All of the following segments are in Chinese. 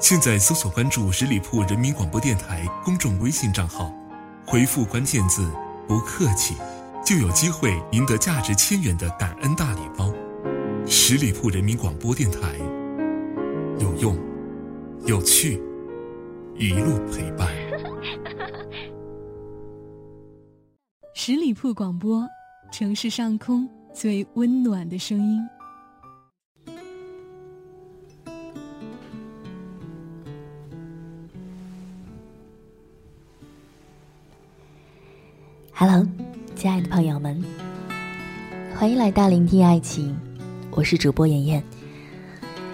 现在搜索关注十里铺人民广播电台公众微信账号，回复关键字“不客气”，就有机会赢得价值千元的感恩大礼包。十里铺人民广播电台，有用，有趣，一路陪伴。十里铺广播，城市上空最温暖的声音。Hello，亲爱的朋友们，欢迎来到聆听爱情，我是主播妍妍。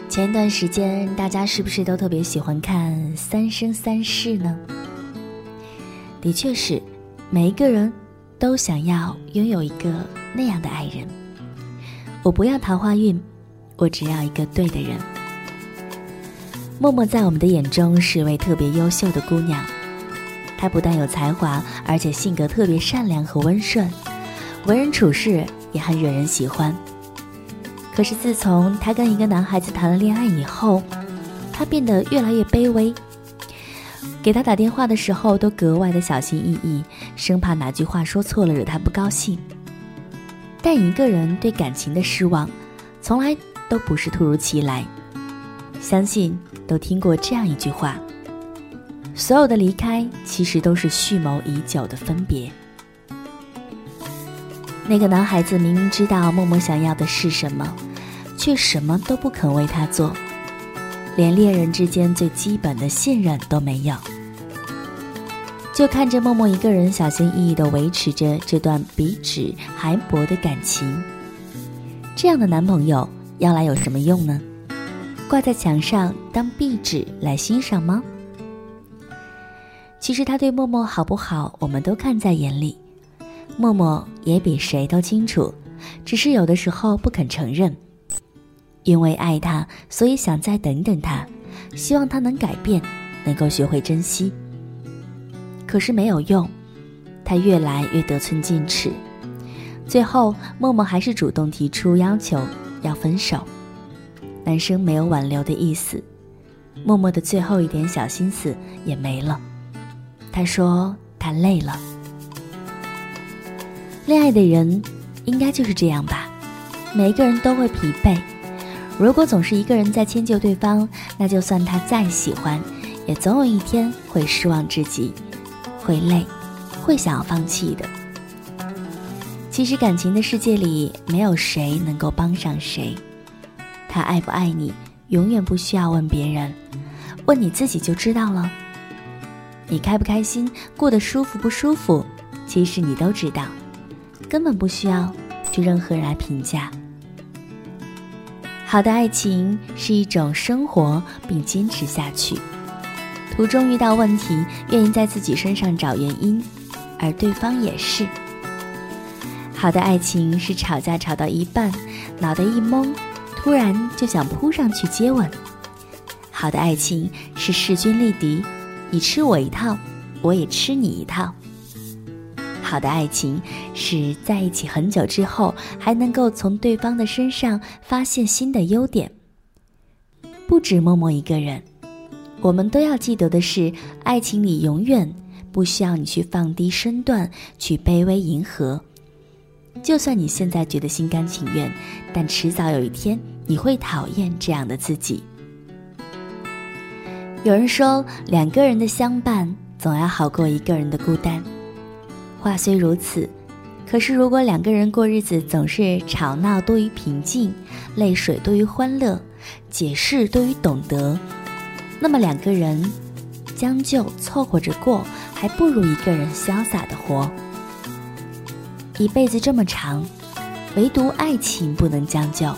前一段时间，大家是不是都特别喜欢看《三生三世》呢？的确是，每一个人都想要拥有一个那样的爱人。我不要桃花运，我只要一个对的人。默默在我们的眼中是一位特别优秀的姑娘。她不但有才华，而且性格特别善良和温顺，为人处事也很惹人喜欢。可是自从她跟一个男孩子谈了恋爱以后，她变得越来越卑微。给他打电话的时候都格外的小心翼翼，生怕哪句话说错了惹他不高兴。但一个人对感情的失望，从来都不是突如其来。相信都听过这样一句话。所有的离开，其实都是蓄谋已久的分别。那个男孩子明明知道默默想要的是什么，却什么都不肯为他做，连恋人之间最基本的信任都没有。就看着默默一个人小心翼翼地维持着这段比纸还薄的感情，这样的男朋友要来有什么用呢？挂在墙上当壁纸来欣赏吗？其实他对默默好不好，我们都看在眼里。默默也比谁都清楚，只是有的时候不肯承认。因为爱他，所以想再等等他，希望他能改变，能够学会珍惜。可是没有用，他越来越得寸进尺。最后，默默还是主动提出要求，要分手。男生没有挽留的意思，默默的最后一点小心思也没了。他说：“他累了。恋爱的人，应该就是这样吧。每一个人都会疲惫。如果总是一个人在迁就对方，那就算他再喜欢，也总有一天会失望至极，会累，会想要放弃的。其实感情的世界里，没有谁能够帮上谁。他爱不爱你，永远不需要问别人，问你自己就知道了。”你开不开心，过得舒服不舒服，其实你都知道，根本不需要就任何人来评价。好的爱情是一种生活并坚持下去，途中遇到问题，愿意在自己身上找原因，而对方也是。好的爱情是吵架吵到一半，脑袋一懵，突然就想扑上去接吻。好的爱情是势均力敌。你吃我一套，我也吃你一套。好的爱情是在一起很久之后，还能够从对方的身上发现新的优点。不止默默一个人，我们都要记得的是，爱情里永远不需要你去放低身段，去卑微迎合。就算你现在觉得心甘情愿，但迟早有一天你会讨厌这样的自己。有人说，两个人的相伴总要好过一个人的孤单。话虽如此，可是如果两个人过日子总是吵闹多于平静，泪水多于欢乐，解释多于懂得，那么两个人将就凑合着过，还不如一个人潇洒的活。一辈子这么长，唯独爱情不能将就，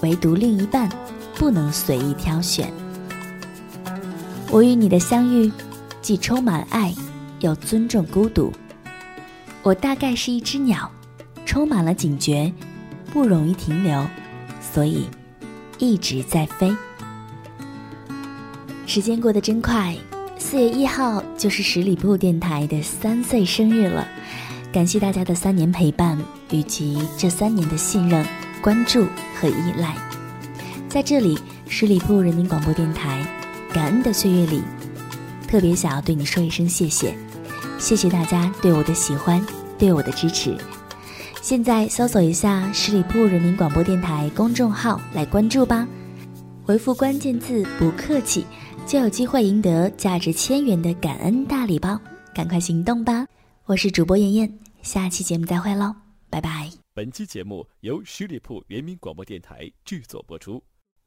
唯独另一半不能随意挑选。我与你的相遇，既充满爱，又尊重孤独。我大概是一只鸟，充满了警觉，不容易停留，所以一直在飞。时间过得真快，四月一号就是十里铺电台的三岁生日了。感谢大家的三年陪伴，以及这三年的信任、关注和依赖。在这里，十里铺人民广播电台，感恩的岁月里，特别想要对你说一声谢谢，谢谢大家对我的喜欢，对我的支持。现在搜索一下十里铺人民广播电台公众号来关注吧，回复关键字“不客气”。就有机会赢得价值千元的感恩大礼包，赶快行动吧！我是主播妍妍，下期节目再会喽，拜拜。本期节目由十里铺人民广播电台制作播出。